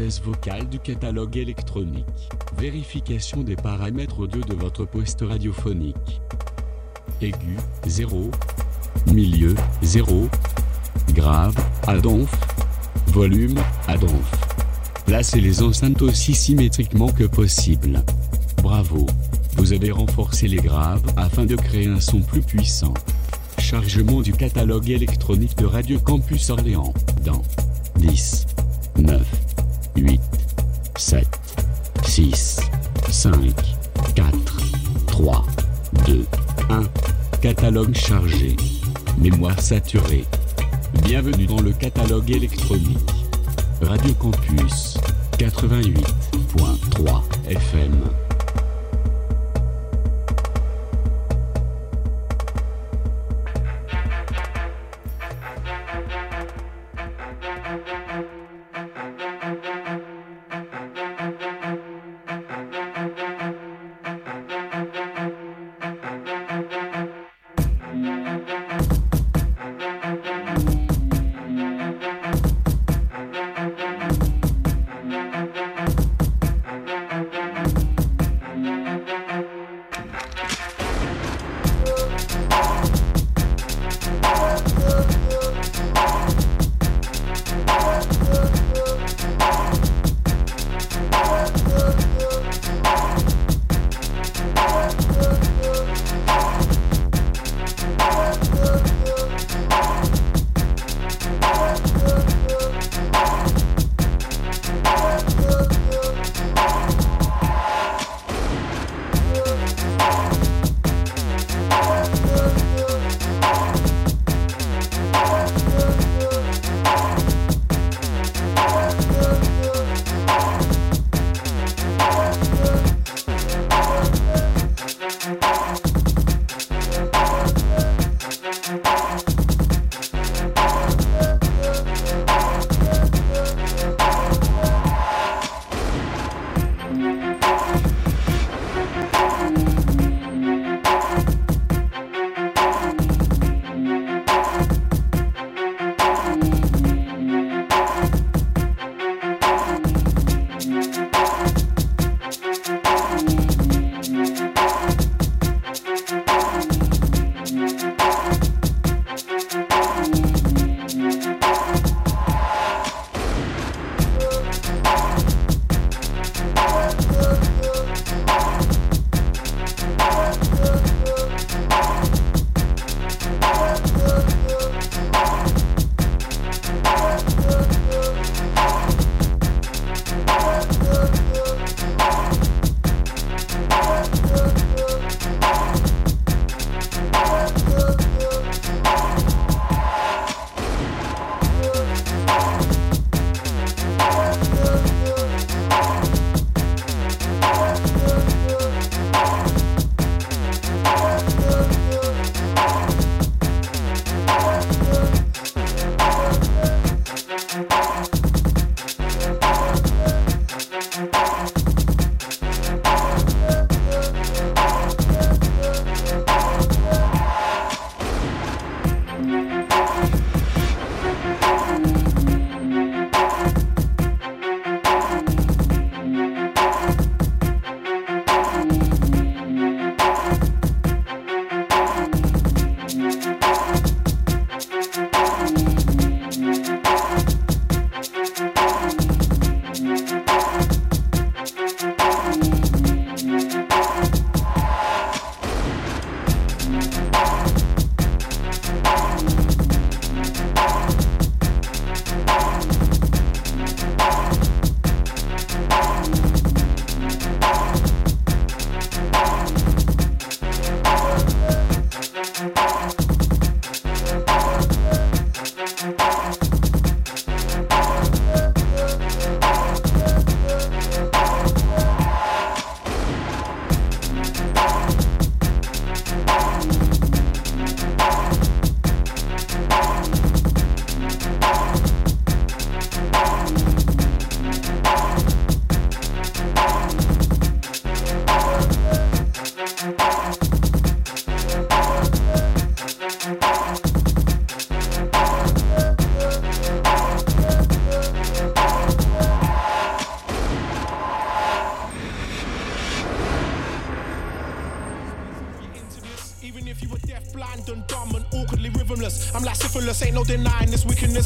vocale du catalogue électronique. Vérification des paramètres audio de votre poste radiophonique. Aigu, 0. Milieu, 0. Grave, à donf. Volume, à donf. Placez les enceintes aussi symétriquement que possible. Bravo. Vous avez renforcé les graves afin de créer un son plus puissant. Chargement du catalogue électronique de Radio Campus Orléans dans 10, 9, 8, 7, 6, 5, 4, 3, 2, 1. Catalogue chargé. Mémoire saturée. Bienvenue dans le catalogue électronique. Radio Campus 88.3 FM.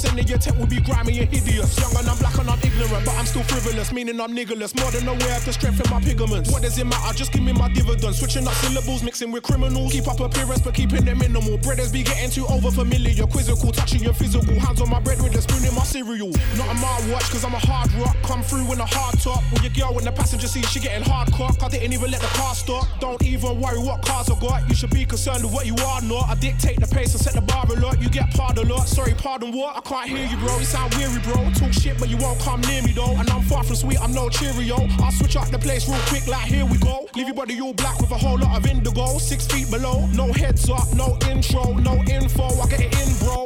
Wickedness. Any attempt will be grimy and hideous. Young and I'm black and I'm ignorant, but I'm still frivolous, meaning I'm niggerless. More than aware of the strength in my pigments. What does it matter? Just give me my dividends. Switching up syllables, mixing with criminals. Keep up appearance, but keeping them minimal. Breaders be getting too over familiar. Quizzical, touching your physical. Hands on my bread with a spoon in my cereal. Not a my watch, cause I'm a hard rock. Come through in a hard top. With your girl in the passenger seat, she getting hard cock. I didn't even let the car stop. Don't even worry what cars I got. You should be concerned with what you are not. I dictate the pace and set the bar a lot. You get pardon a lot. Sorry, pardon what? I can't hear you, bro. You sound weary, bro. Talk shit, but you won't come near me, though. And I'm far from sweet, I'm no Cheerio. I'll switch up the place real quick, like here we go. Leave your body all black with a whole lot of indigo. Six feet below, no heads up, no intro, no info. I get it in, bro.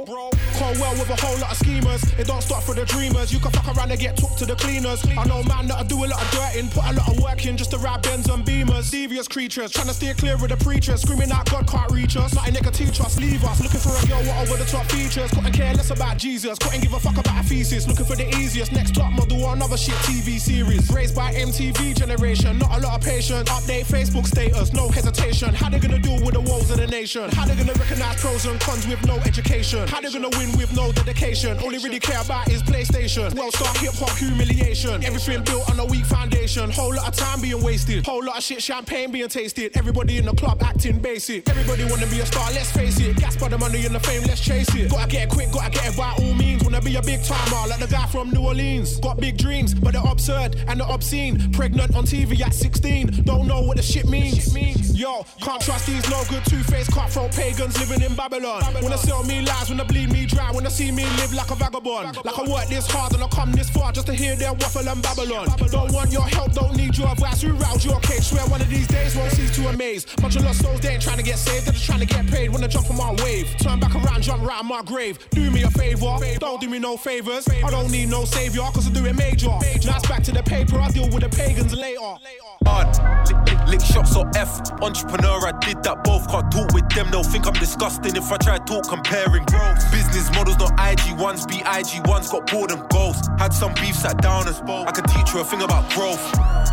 Call well with a whole lot of schemers. It don't stop for the dreamers. You can fuck around and get took to the cleaners. I know man that I do a lot of dirt in, put a lot of work in just to ride Benz and Beamers. Devious creatures, trying to steer clear of the preachers. Screaming out God can't reach us. Nothing they can teach us, leave us. Looking for a girl with over the top features. Couldn't care less about Jesus. Couldn't give a fuck about a thesis. Looking for the easiest. Next top model or another shit TV series. Raised by MTV generation. Not a lot of patience. Update Facebook status. No hesitation. How they gonna deal with the woes of the nation? How they gonna recognize pros and cons with no education? How they gonna win with no dedication? All they really care about is PlayStation. Well, start hip hop humiliation. Everything built on a weak foundation. Whole lot of time being wasted. Whole lot of shit champagne being tasted. Everybody in the club acting basic. Everybody wanna be a star, let's face it. Gas by the money and the fame, let's chase it. Gotta get it quick, gotta get it by all means. Wanna be a big timer like the guy from New Orleans. Got big dreams, but they're absurd and they're obscene. Pregnant on TV at 16. Don't know what the shit means. Yo, can't trust these no good two-faced cutthroat pagans living in Babylon. Wanna sell me lies, wanna bleed me dry, wanna see me live like a vagabond. Like I work this hard and I come this far just to hear their waffle and Babylon. Don't want your help, don't need your advice. Who rouse your cage? Swear one of these days won't cease to amaze. Bunch of lost souls, they ain't trying to get saved, they're just trying to get paid. Wanna jump on my wave, turn back around, jump right on my grave. Do me a favor, don't do me no favors. I don't need no savior, cause I do it major. Now it's back to the paper, I deal with the pagans later. hard. Lick, shots or F. Entrepreneur, I did that both. Can't talk with them, they'll think I'm disgusting if I try talk comparing growth. Business models, not IG ones, be IG ones. Got bored and goals. Had some beef, sat down as I could teach you a thing about growth.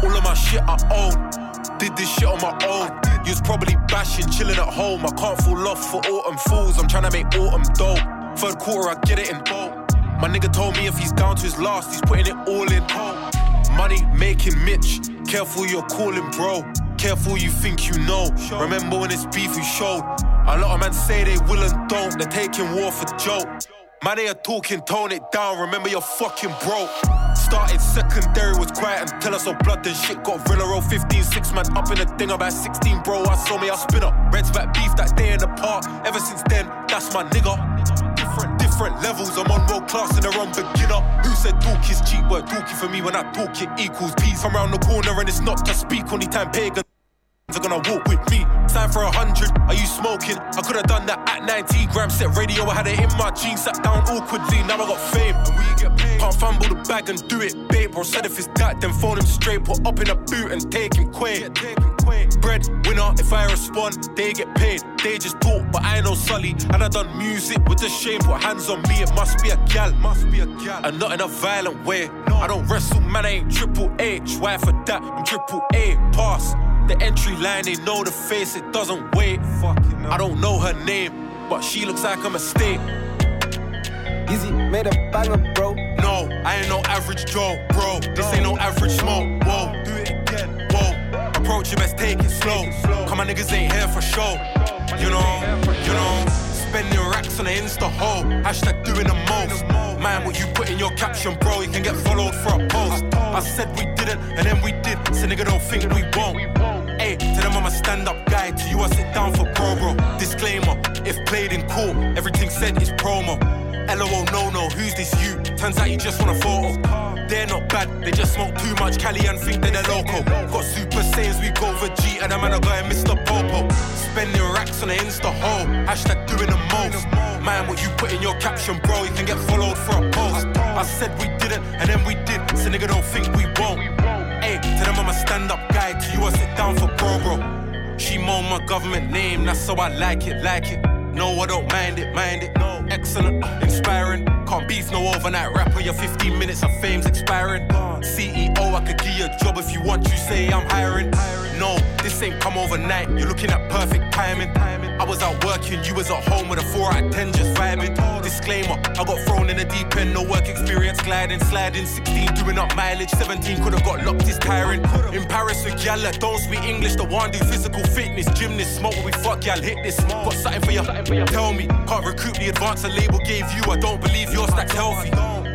All of my shit I own. Did this shit on my own. You was probably bashing, chilling at home. I can't fall off for autumn fools. I'm trying to make autumn dope. Third quarter, I get it in bulk. My nigga told me if he's down to his last, he's putting it all in. Money making Mitch. Careful you're calling, bro. Careful you think you know. Remember when it's beef you showed. A lot of men say they will and don't. They're taking war for joke. Man, they are talking, tone it down. Remember you're fucking broke. Started secondary, was quiet until I saw blood and shit. Got Villa roll 15, six man up in a thing about 16, bro. I saw me, I spin up. Reds back beef that day in the park. Ever since then, that's my nigga. Different, levels. I'm on world class and on beginner. Who said talk is cheap? Work talking for me when I talk it equals peace. I'm the corner and it's not to speak. Only time pagan are gonna walk with me. Time for a hundred. Are you smoking? I could have done that at 90 grams. Set radio, I had it in my jeans. Sat down awkwardly. Now I got fame. Can't fumble the bag and do it, babe. Bro said if it's that, then phone him straight. Put up in a boot and take him quick. Bread winner. If I respond, they get paid. They just talk, but I know Sully. And I done music with the shame. Put hands on me. It must be a gal. Must be a gal. And not in a violent way. No. I don't wrestle, man. I ain't triple H. Why for that? I'm triple A. Pass. The entry line, they know the face, it doesn't wait. I don't know her name, but she looks like a mistake. Easy made a banger, bro. No, I ain't no average Joe, bro. This ain't no average smoke. Whoa, do it again. Whoa, approach it, best take it slow. Come on, niggas ain't here for show. You know, you know. Spending racks on the Insta hole. Hashtag doing the most. Man, what you put in your caption, bro, you can get followed for a post. I said we didn't, and then we did. So nigga don't think we won't. Hey, to them I'm a stand-up guy. To you I sit down for pro, bro. Disclaimer: If played in court, everything said is promo. LOL, no, no, who's this you? Turns out you just want a photo. They're not bad, they just smoke too much Cali and think they're local. Got Super Saiyans, we go G, and a man are going Mr. Popo. Spending racks on the Insta hole, hashtag doing the most. Man, what you put in your caption, bro, you can get followed for a post. I said we didn't, and then we did, so nigga don't think we won't. Hey, to them I'm a stand-up guy, to you I sit down for pro, bro. She moan my government name, that's how I like it, like it. No, I don't mind it, mind it. No, excellent, inspiring. Can't beef no overnight rapper. Your 15 minutes of fame's expiring. CEO, I could give you a job if you want. You say I'm hiring. No, this ain't come overnight, you're looking at perfect timing. I was out working, you was at home with a 4 out of 10 just vibing. Disclaimer, I got thrown in the deep end, no work experience, gliding, sliding. 16, doing up mileage, 17 could have got locked, it's tiring. In Paris with that don't speak English, the one do physical fitness, gymnast, smoke we fuck, y'all hit this. Got something for you, tell me. Can't recruit the advance a label gave you, I don't believe your stack's healthy.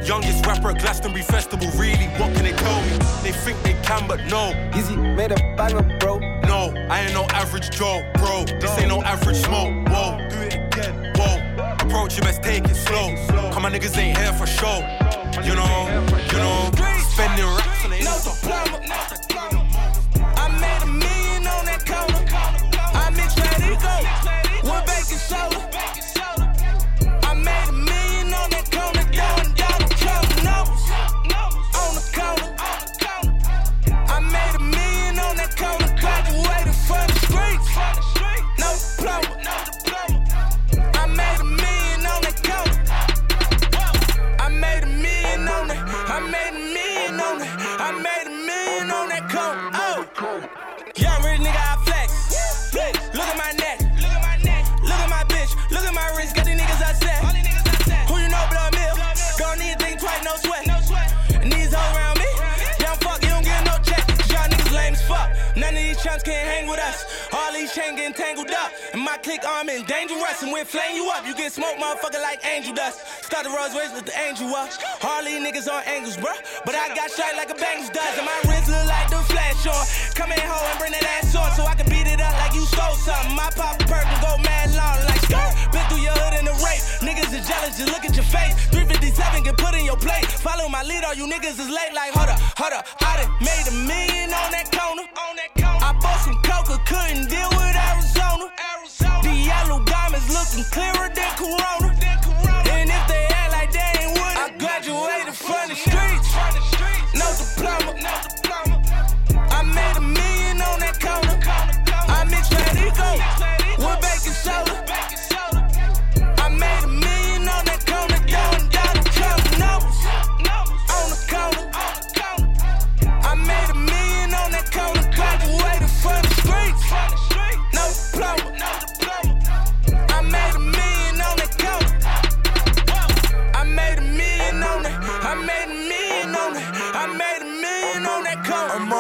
Youngest rapper at Glastonbury Festival, really, what can they tell me? They think they can, but no. Easy made a banger, bro. No, I ain't no average Joe, bro. This ain't no average smoke. Whoa, do it again. Whoa, approach you best take it slow. Come on, niggas ain't here for show. You know, you know, spending racks on it. My click arm oh, is dangerous. And we'll flame you up. You get smoked, motherfucker, like angel dust. Start the Rolls Royce with the angel uh. up. Harley niggas on angles, bruh. But I got shot like a Bengals does. And my wrist look like the flash on. Come in home and bring that ass on so I can beat it up like you stole something. My pop perk and go mad long like skirt. Been through your hood in the rape. Niggas is jealous, just look at your face. 357 get put in your plate. Follow my lead, all you niggas is late like hold up, hold up. I done made a million on that corner. I bought some coca, couldn't deal with Arizona. Yellow looking clearer than Corona.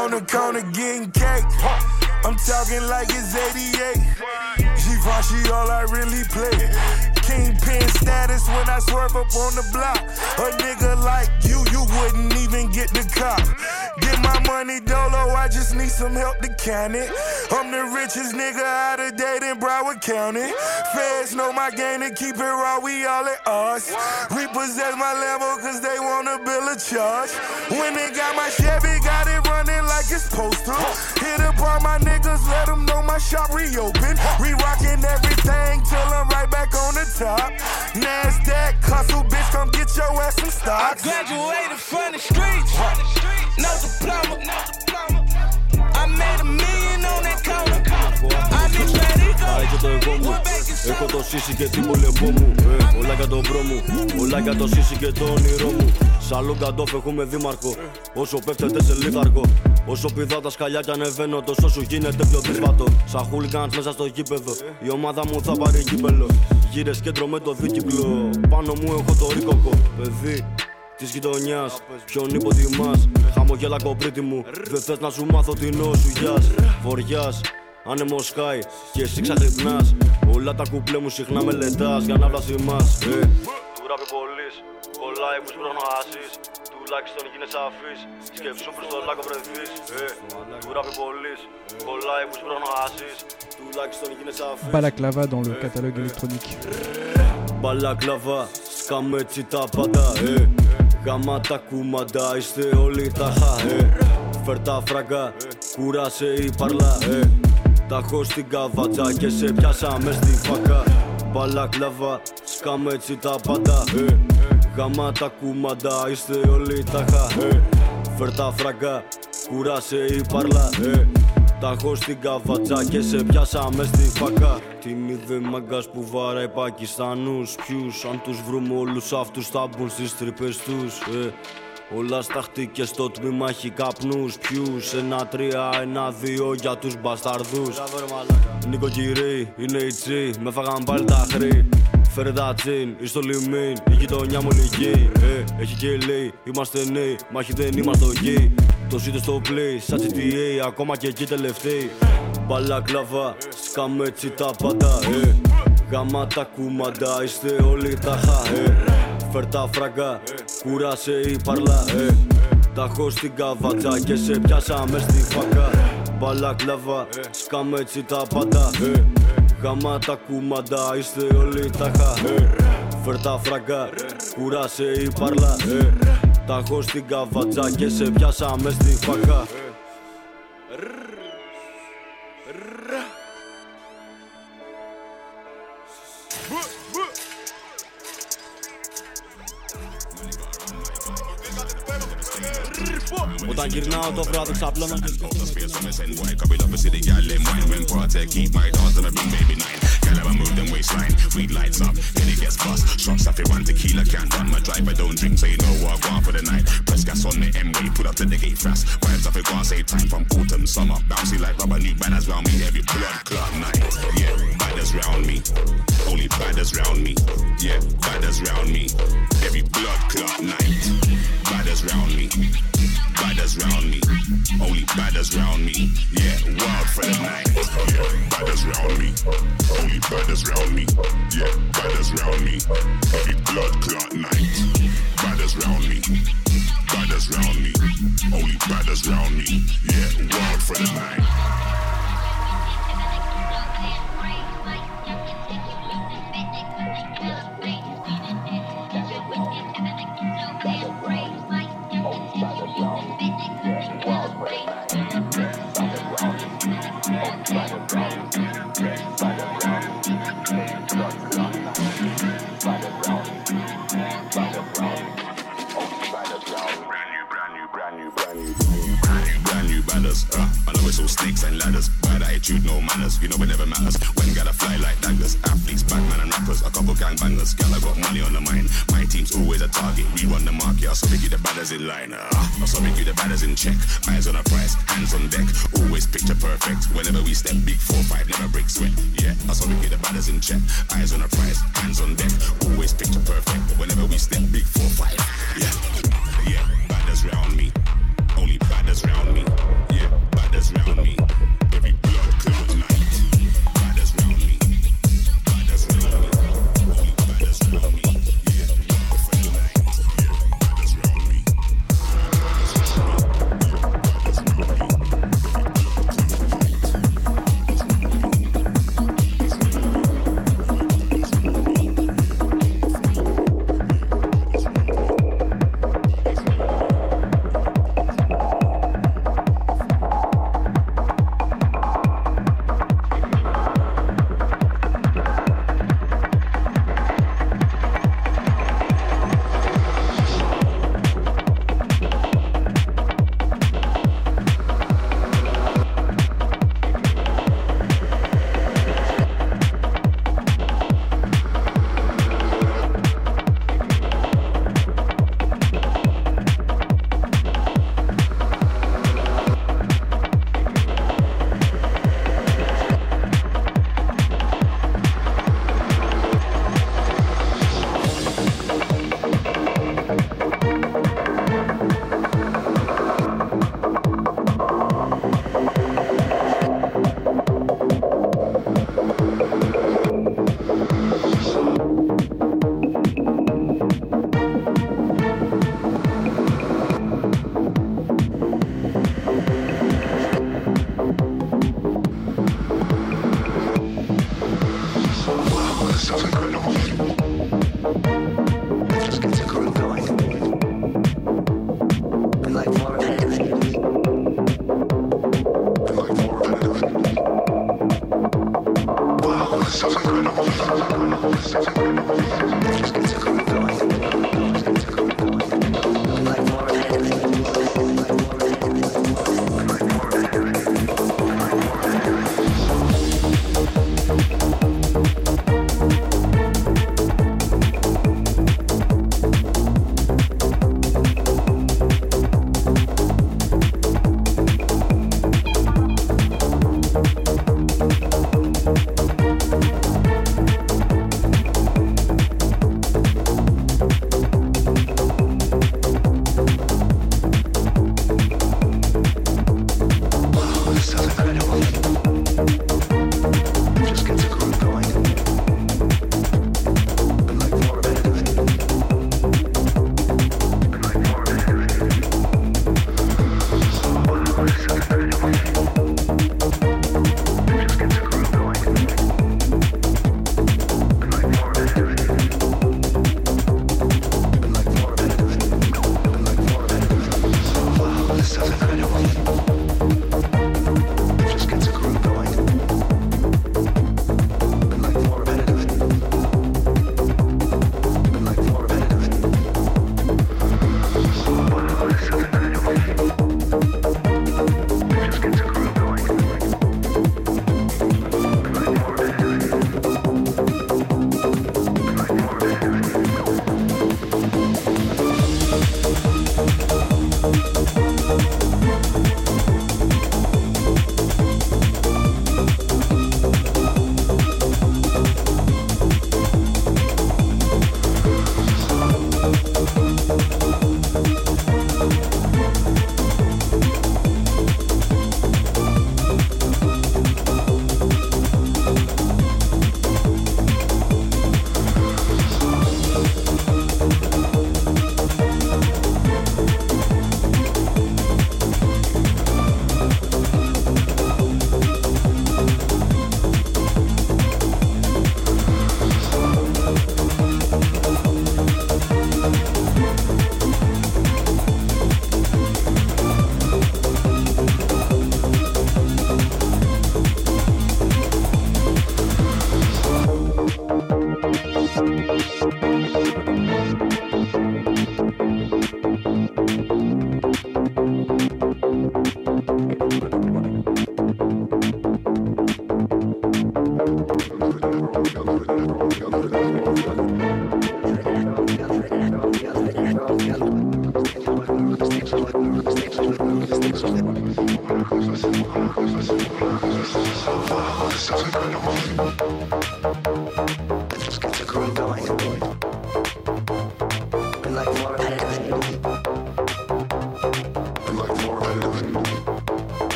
On the corner getting cake. I'm talking like it's 88. She Givenchy all I really play. Kingpin status when I swerve up on the block. A nigga like you, you wouldn't even get the cop. Get my money dolo, I just need some help to count it. I'm the richest nigga out of date in Broward County. Feds know my game to keep it raw, we all at us. Repossess my Lambo cause they wanna bill a charge. When they got my Chevy, got it running like it's to. Hit up all my niggas, let them know my shop reopen. We rockin' everything till I'm right back on the top. NASDAQ, hustle, bitch, come get your ass some I stocks. graduated from the streets. No diploma. I made a million on that corner. I mixed Πάει και το εγώ Radico μου with baking Έχω soda. το σύσι και την πολεμπό μου ε, Όλα για τον μπρο μου Όλα για το σύσι και το όνειρό μου Σαλούν καντόφ έχουμε δήμαρχο Όσο πέφτετε σε λίθαρχο Όσο πηδά τα σκαλιά κι ανεβαίνω Τόσο σου γίνεται πιο δύσβατο Σαν χούλικανς μέσα στο γήπεδο Η ομάδα μου θα πάρει γήπελο Γύρες κέντρο με το δίκυκλο Πάνω μου έχω το ρίκοκο Παιδί Της γειτονιάς, ποιον υποτιμάς. Χαμογέλα κοπρίτη μου, δεν θες να σου μάθω την σου γεια. Βοριάς, άνεμος σκάει και εσύ ξαχρυπνά. Όλα τα κουπλέ μου συχνά μελετάς για να βλασιμάς. Ε. Του ράπει πολύ, κολλάει που σπρώχνω ασύ. Τουλάχιστον γίνε σαφή. Σκεφτού προς το λάκκο βρεθείς. Ε. Του ράπει πολύ, κολλάει που σπρώχνω ασύ. Τουλάχιστον γίνε σαφή. Balaclava dans le catalogue électronique. Μπαλακλαβά, σκάμε έτσι τα πάντα, ε. Γάμα τα κουμαντά, είστε όλοι τα χα, ε. Φέρ τα φραγκά, κούρασε η παρλά, ε. Τα έχω στην καβατζά και σε πιάσα μες στη φακά. Μπαλακλαβά, σκάμε έτσι τα πάντα, ε. Γάμα τα κουμαντά, είστε όλοι τα χα, ε. Φέρ τα φραγκά, κούρασε η παρλά, ε. Τα έχω στην καβατζά και σε πιάσα μες στη φακά Την είδε μαγκάς που βάράει Πακιστανούς Ποιους αν τους βρούμε όλους αυτούς θα μπουν στις τρύπες τους ε. Όλα σταχτήκε στο τμήμα έχει καπνούς Ποιους ένα τρία, ένα δύο για τους μπασταρδούς Νοικοκυρί, είναι η τσι, με φάγαν πάλι τα χρή Φέρε τα τσιν, είσαι στο λιμίν, η γειτονιά μου λυγεί ε, Έχει και λέει, είμαστε νέοι, μάχη δεν είμαστε γη Το ζείτε στο play, σαν GTA, ακόμα και εκεί τελευταίοι Μπαλά κλαβά, σκάμε έτσι τα πάντα ε. Γάμα τα κούμαντα, είστε όλοι τα χα ε. Φέρ τα φράγκα, κούρασε η παρλά ε. Τα έχω στην καβατζά και σε πιάσαμε στη φακά Μπαλά κλαβά, σκάμε έτσι τα πάντα ε. Γάμα τα κούμαντα, είστε όλοι τα χα ε. Φέρ τα φράγκα, κούρασε η παρλά ε. Τα έχω στην καβατζά και σε πιάσαμε στη φακά Like you're now tough rather stop long. Out the space from a send boy, cause we love to girl them wine. When partake, keep my thoughts I bring baby nine. Girl, never move them waistline. Weed lights up, then it gets bust. Shots off it, one tequila can't run. My driver don't drink, so you know what I want for the night. Press gas on the M way, pull up to the gate fast. Vibes off it, go save time from autumn, summer. Bouncy like rubber, new banners round me. Every blood clot night. Yeah, badders round me. Only badders round me. Yeah, badders round me. Every blood clot night. Badders round me. Badders round me. Only badders round me. Yeah, wild for the night. Yeah, badders round me. Only badders round me. Yeah, badders round me, every blood clot night. Badders round me, badders round me, only badders round me. Yeah, wild for the night. Uh, I know it's all snakes and ladders. Bad attitude, no manners, you know it never matters. When gotta fly like daggers, athletes, Batman and rappers, a couple gang bangers. Gal, I got money on the mind. My team's always a target, we run the market. I saw we keep the batters in line, uh, I saw we keep the batters in check. Eyes on the prize, hands on deck, always picture perfect. Whenever we step, big four five, never break sweat. Yeah, I saw we keep the batters in check. Eyes on the prize, hands on deck, always picture perfect. Whenever we step, big four five. Yeah, yeah, batters round me. Only badders round me. Yeah, badders round me.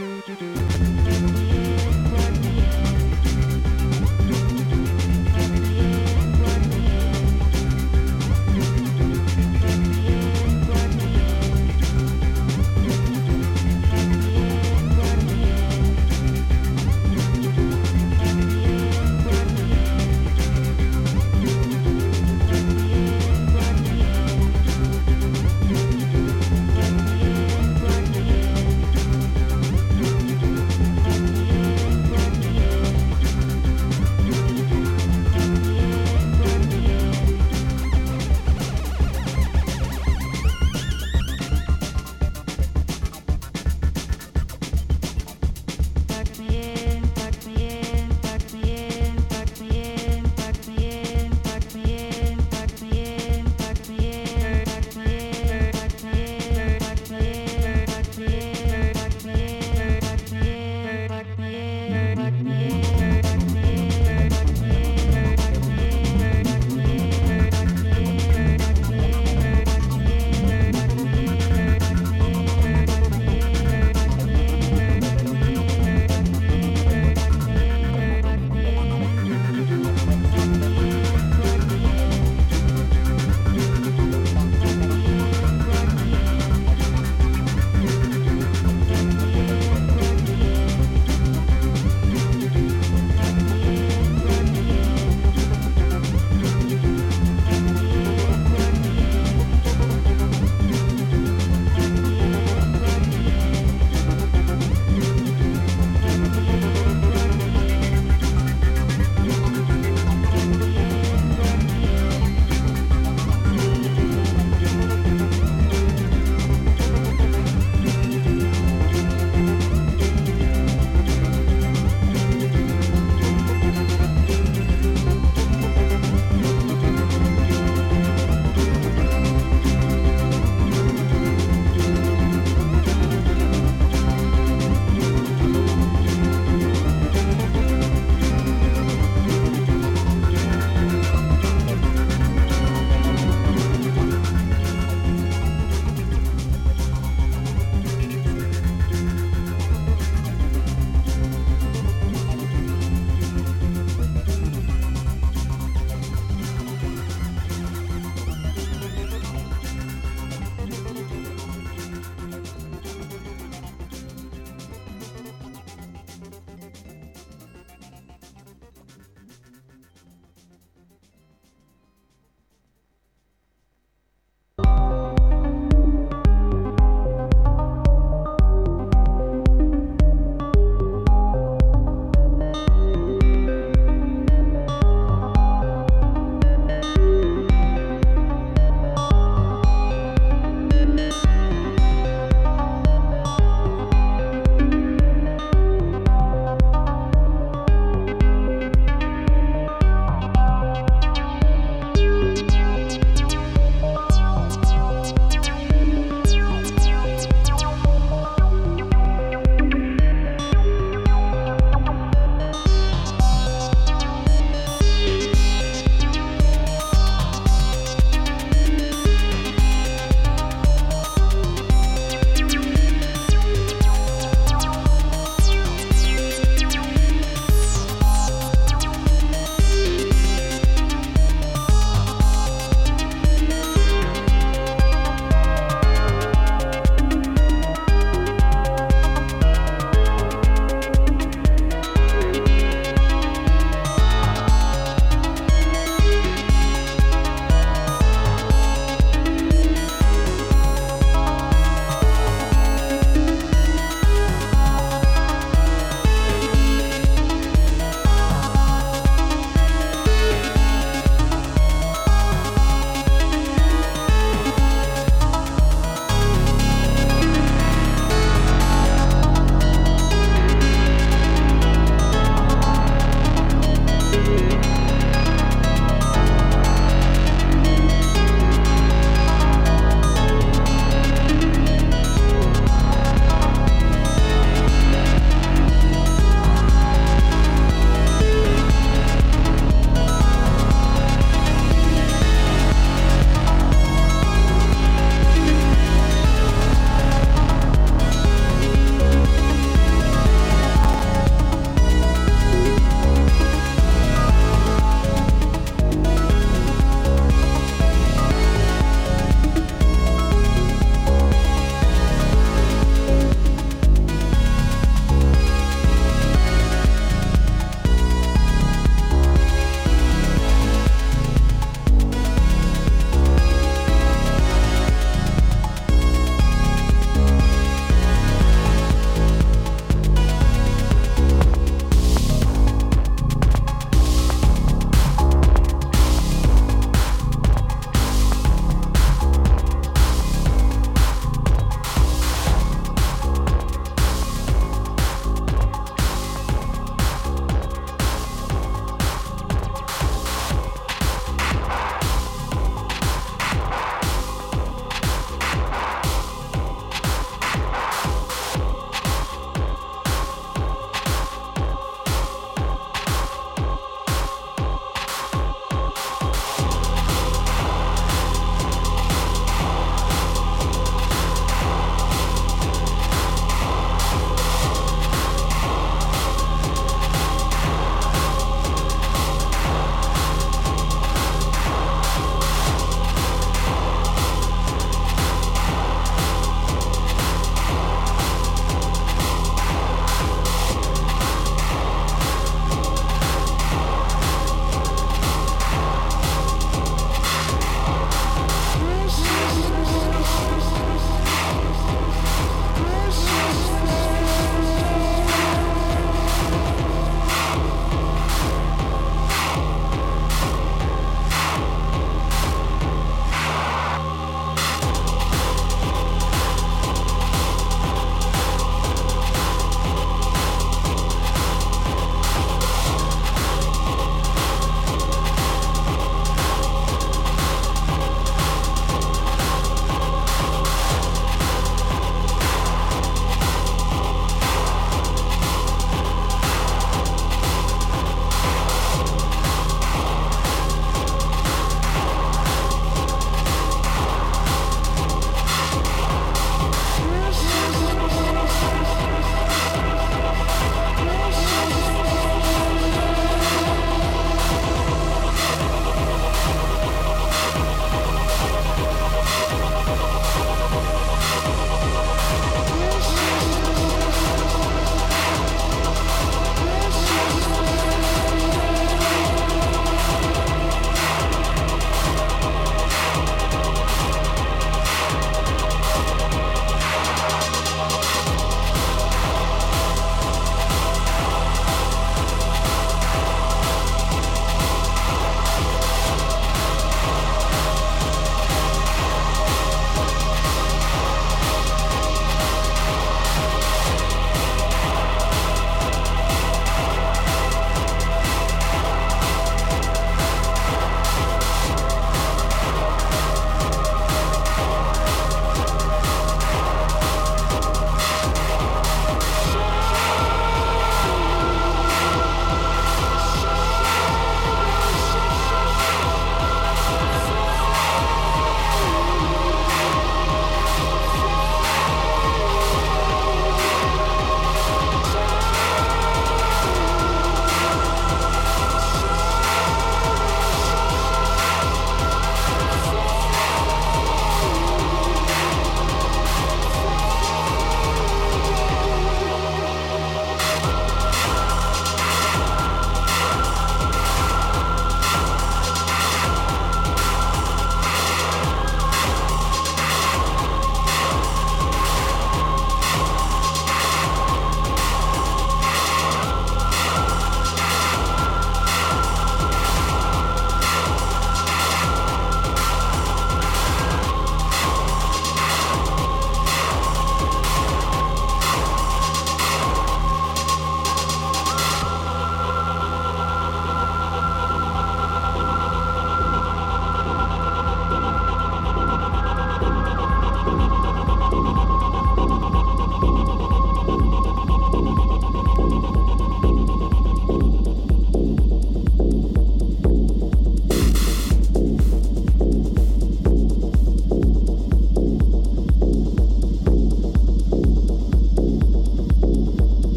Thank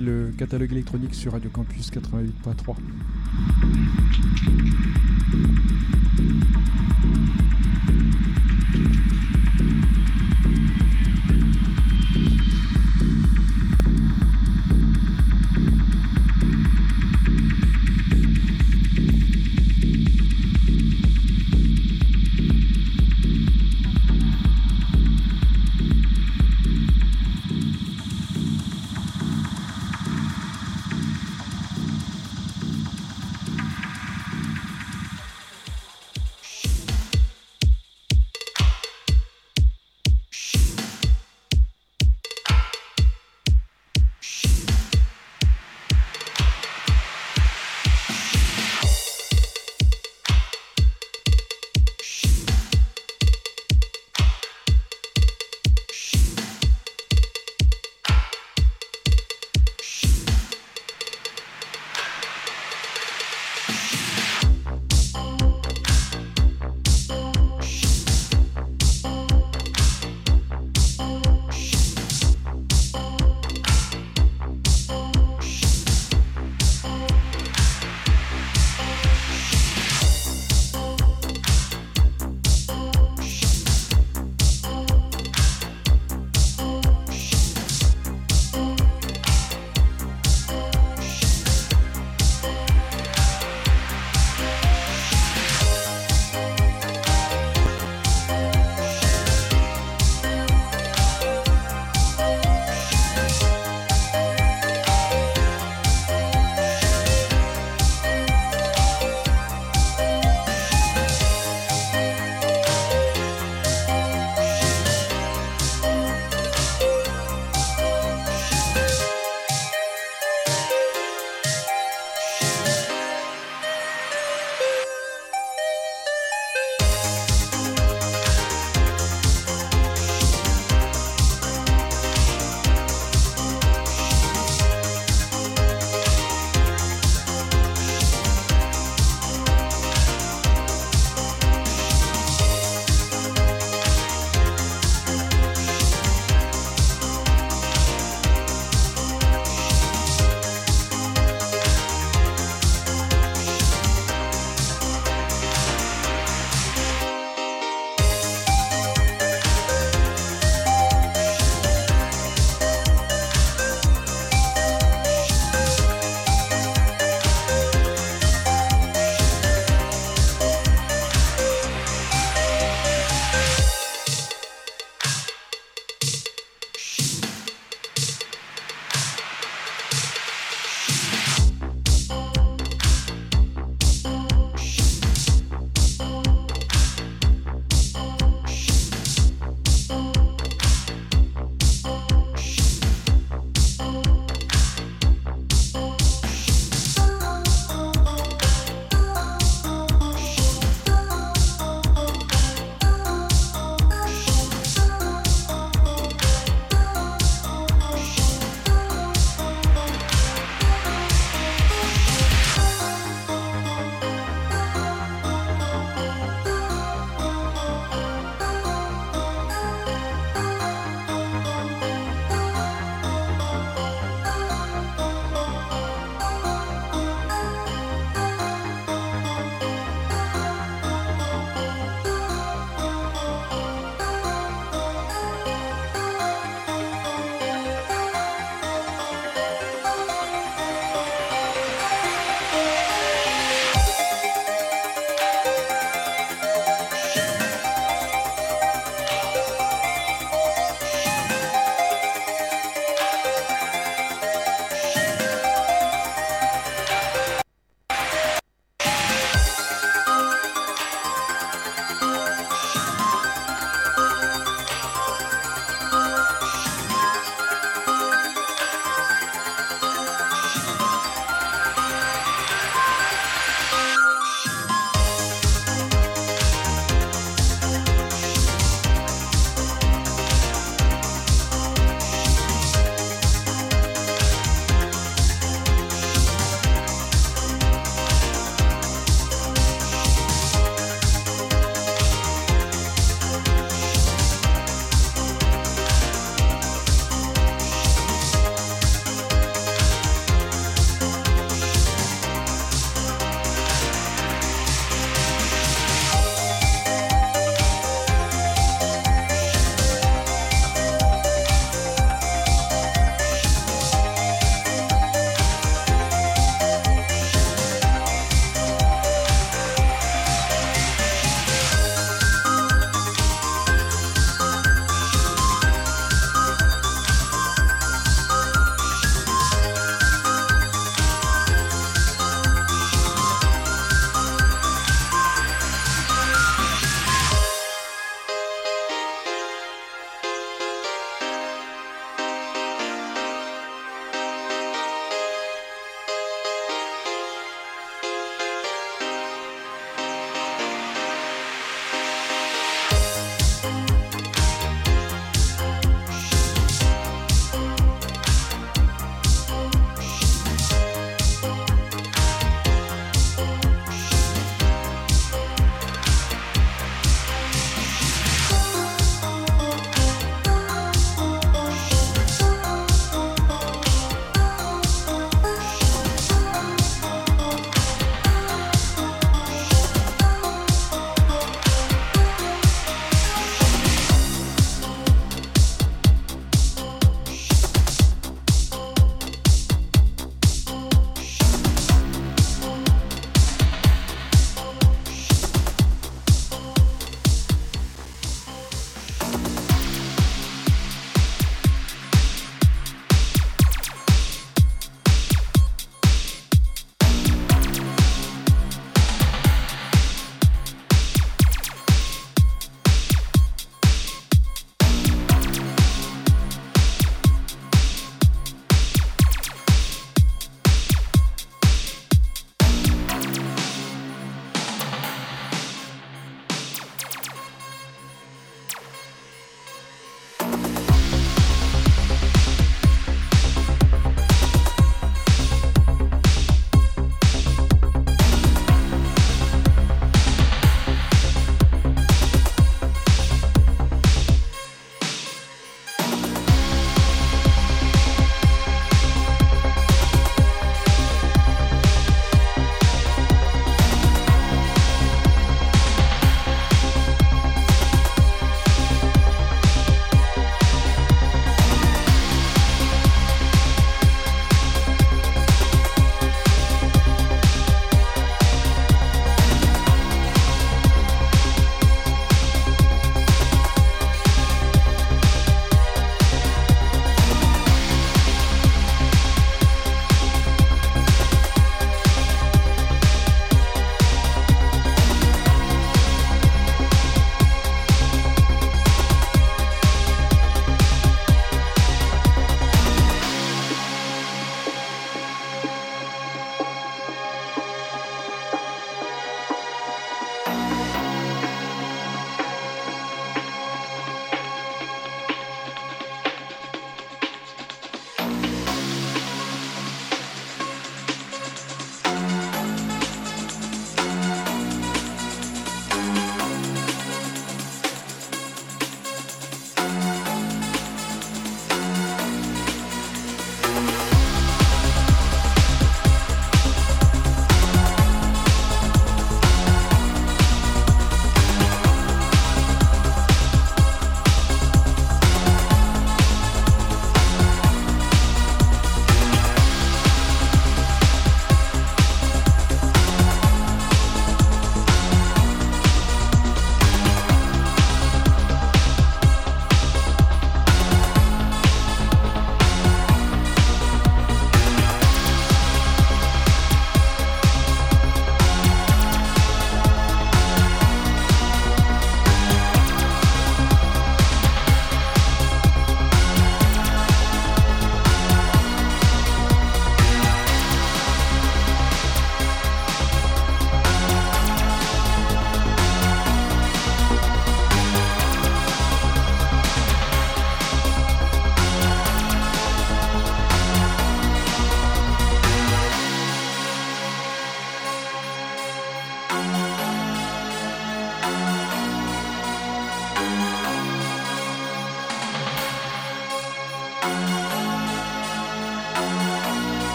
le catalogue électronique sur Radio Campus 88.3.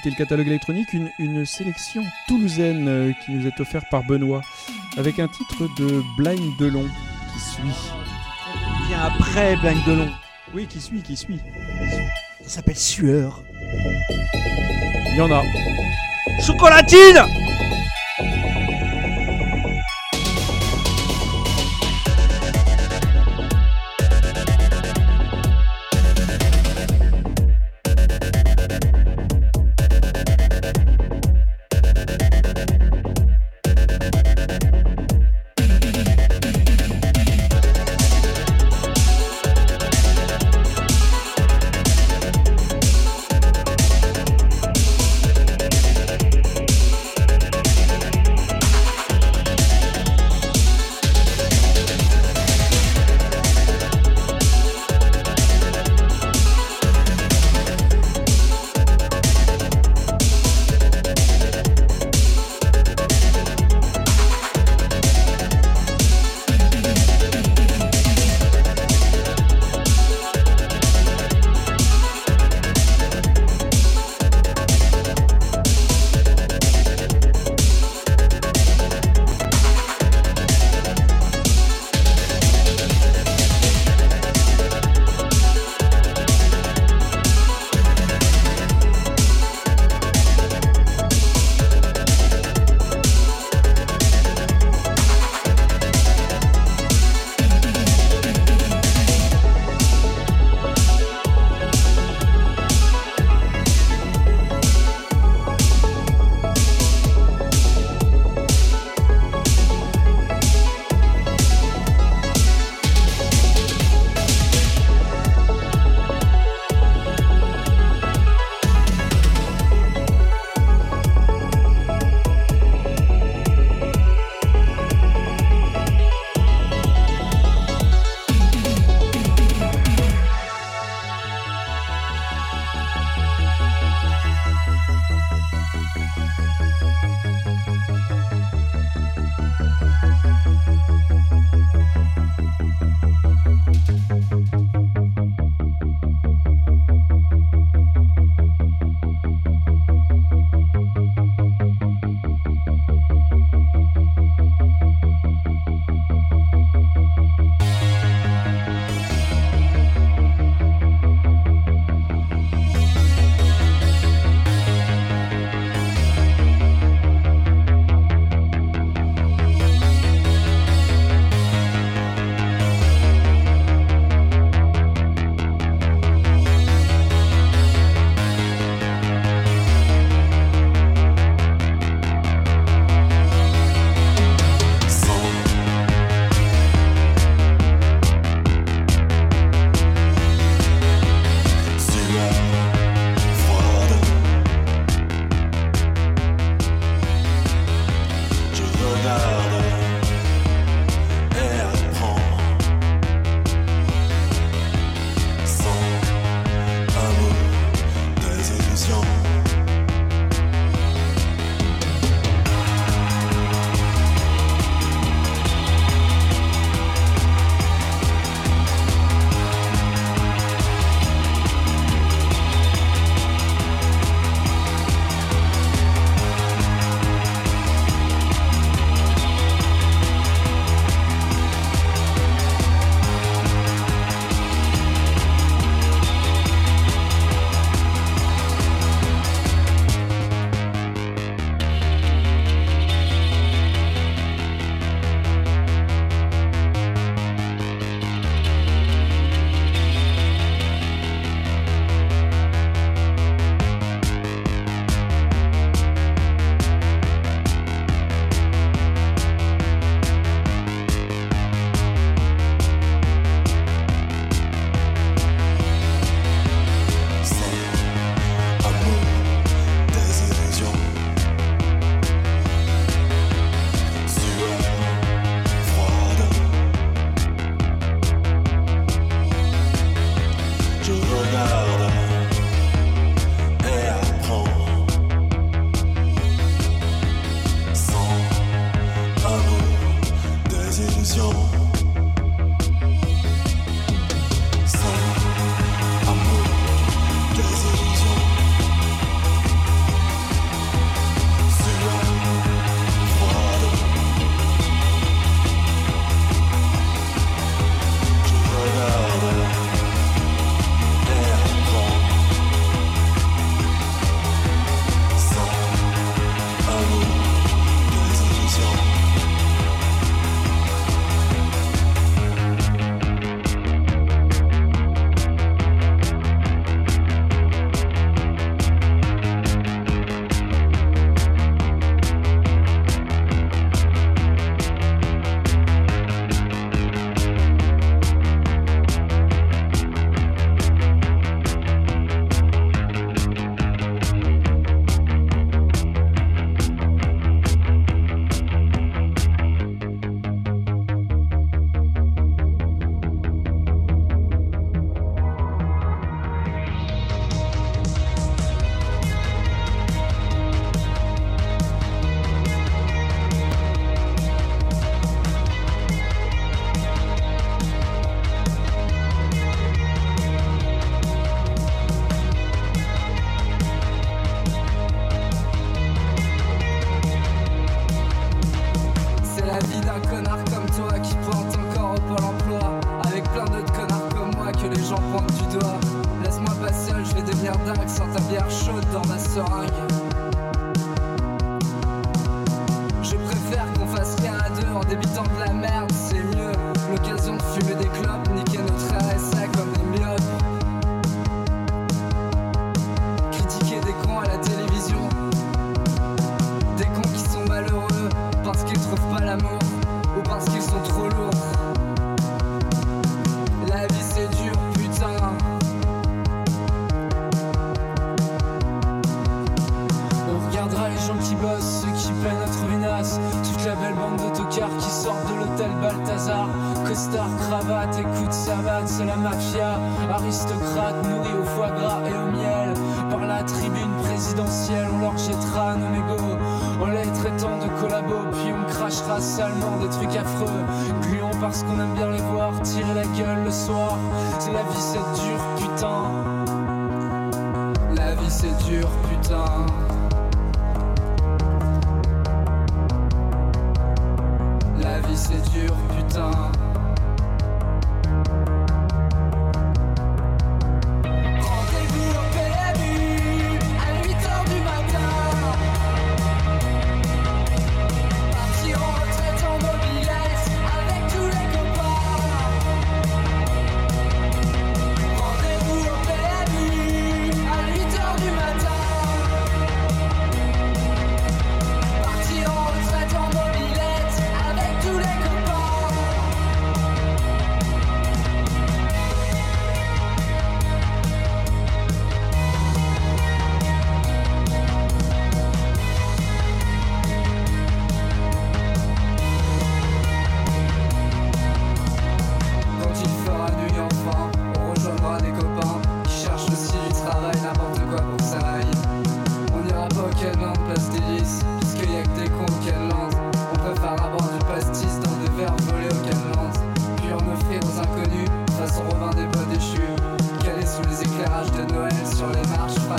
Vous écoutez le catalogue électronique, une, une sélection toulousaine euh, qui nous est offerte par Benoît, avec un titre de Blind Delon qui suit. Bien après Blind Delon. Oui, qui suit, qui suit. Ça s'appelle Sueur. Il y en a. Chocolatine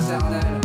감 사.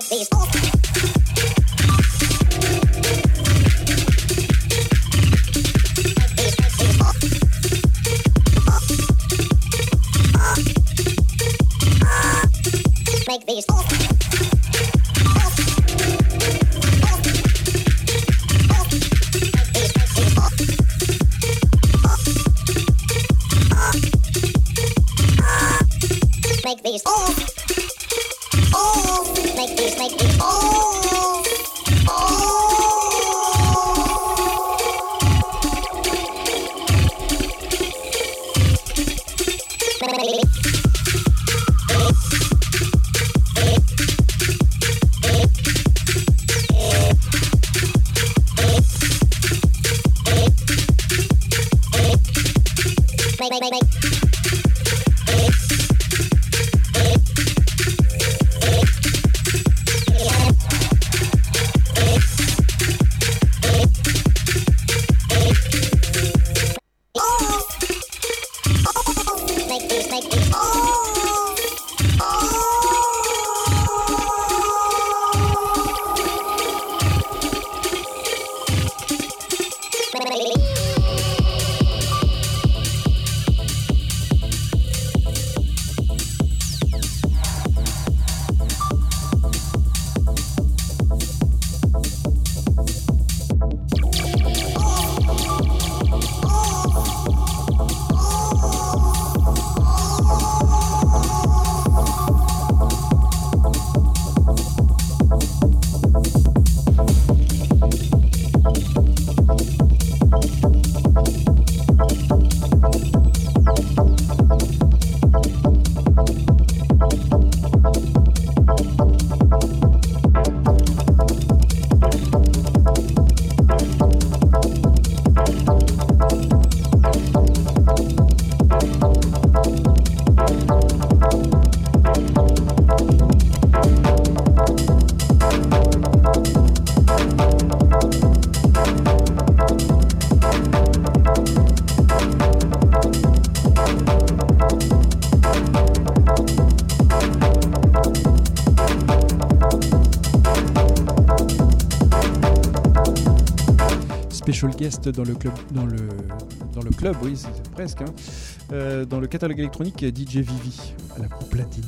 Take these. guest dans le club, dans le, dans le club, oui, c'est presque, hein. euh, dans le catalogue électronique DJ Vivi à la platine.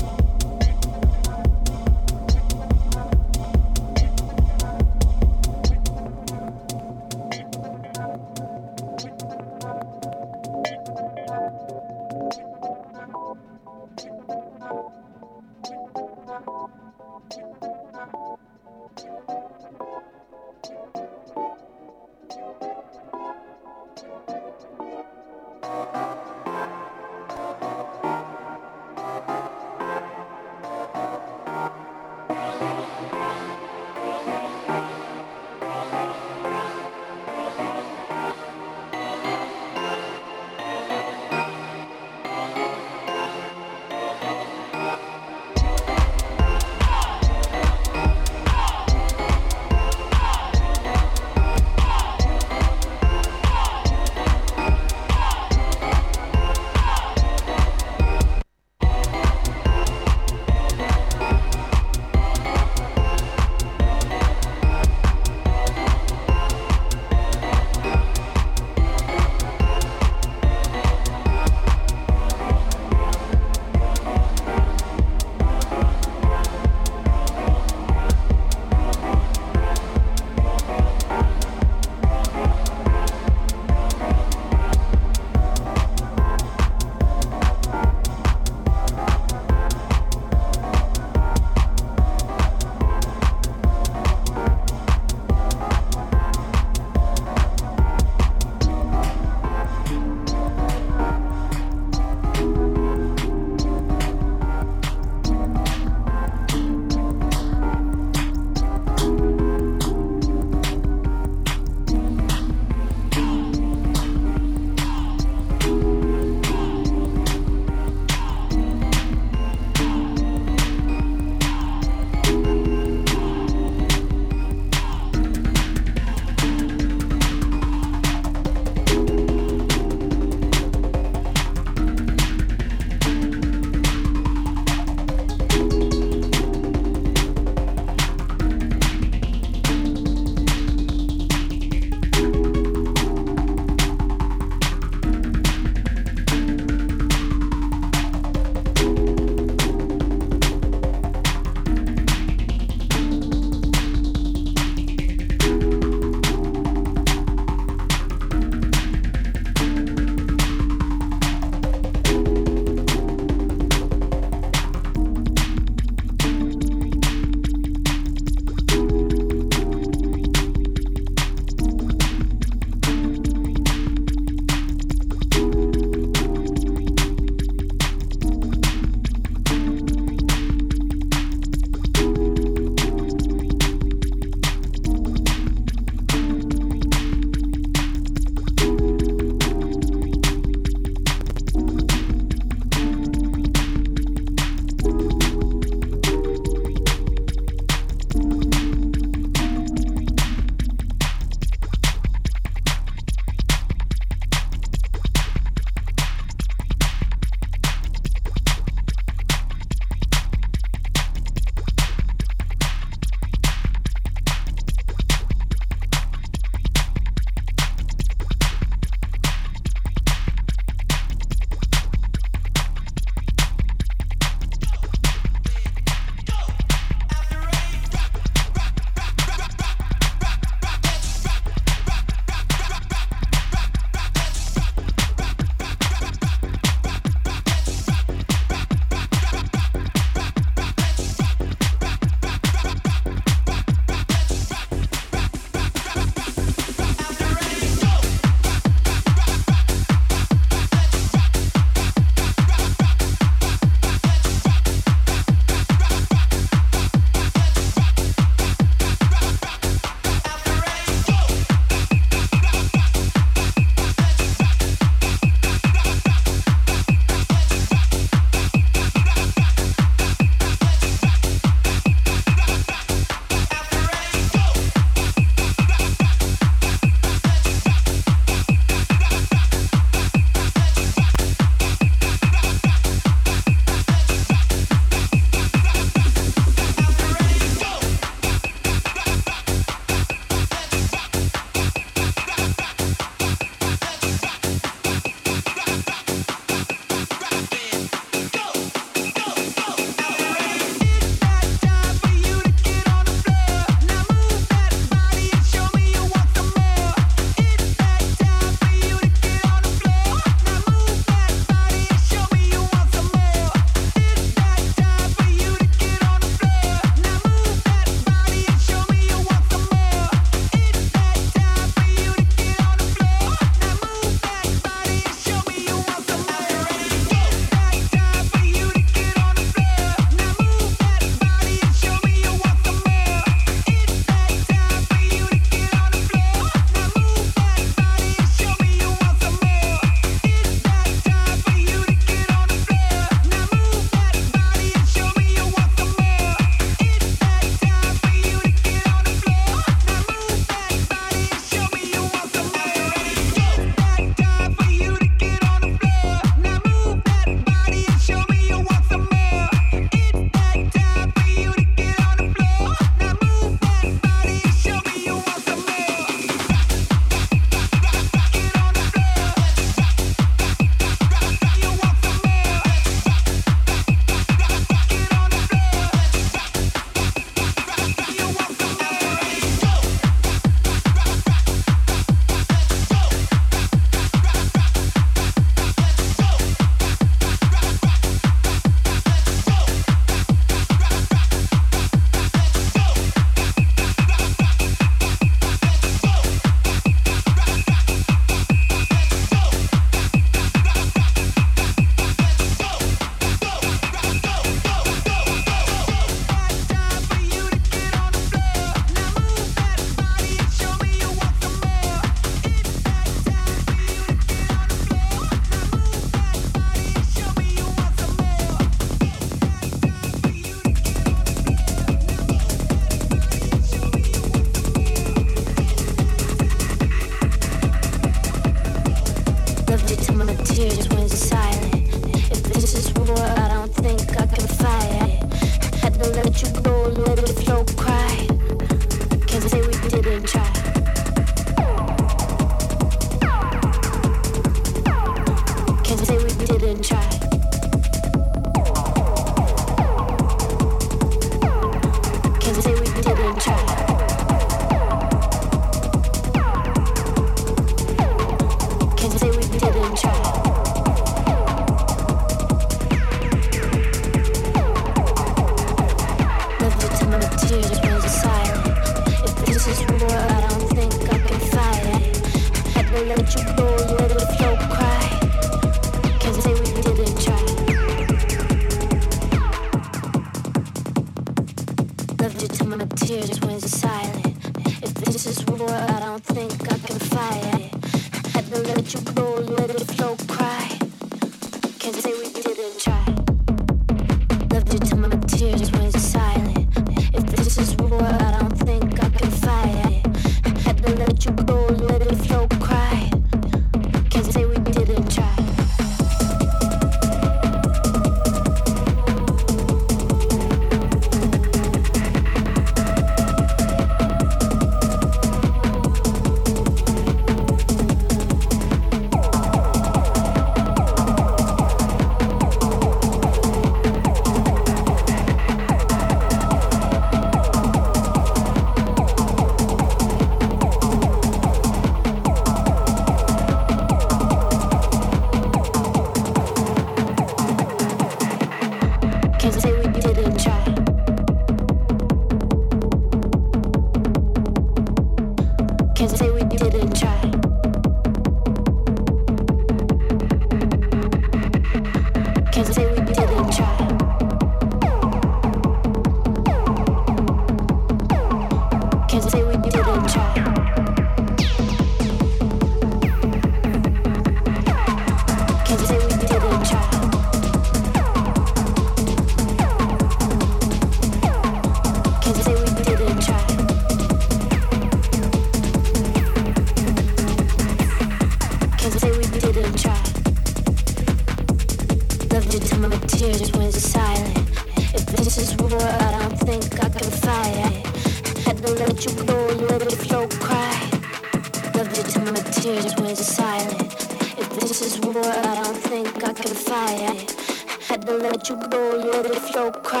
so cold.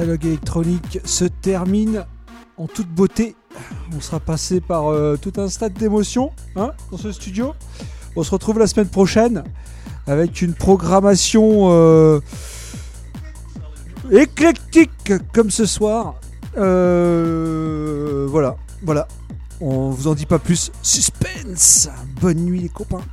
Catalogue électronique se termine en toute beauté. On sera passé par euh, tout un stade d'émotion hein, dans ce studio. On se retrouve la semaine prochaine avec une programmation euh, éclectique comme ce soir. Euh, voilà, voilà. On vous en dit pas plus. Suspense. Bonne nuit les copains.